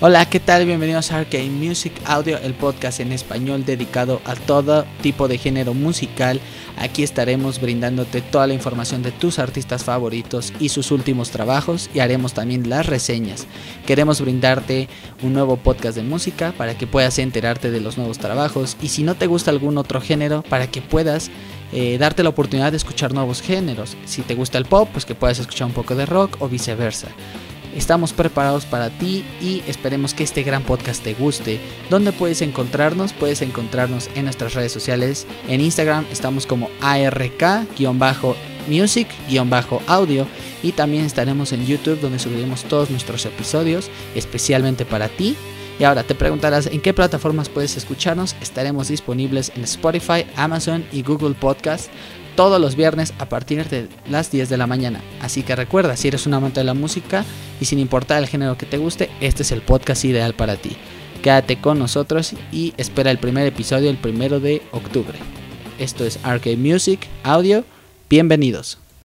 Hola, ¿qué tal? Bienvenidos a Arcade Music Audio, el podcast en español dedicado a todo tipo de género musical. Aquí estaremos brindándote toda la información de tus artistas favoritos y sus últimos trabajos y haremos también las reseñas. Queremos brindarte un nuevo podcast de música para que puedas enterarte de los nuevos trabajos y si no te gusta algún otro género para que puedas eh, darte la oportunidad de escuchar nuevos géneros. Si te gusta el pop, pues que puedas escuchar un poco de rock o viceversa. Estamos preparados para ti y esperemos que este gran podcast te guste. ¿Dónde puedes encontrarnos? Puedes encontrarnos en nuestras redes sociales. En Instagram estamos como ARK-music-audio y también estaremos en YouTube donde subiremos todos nuestros episodios especialmente para ti. Y ahora te preguntarás en qué plataformas puedes escucharnos. Estaremos disponibles en Spotify, Amazon y Google Podcast todos los viernes a partir de las 10 de la mañana. Así que recuerda, si eres un amante de la música y sin importar el género que te guste, este es el podcast ideal para ti. Quédate con nosotros y espera el primer episodio el primero de octubre. Esto es Arcade Music Audio. Bienvenidos.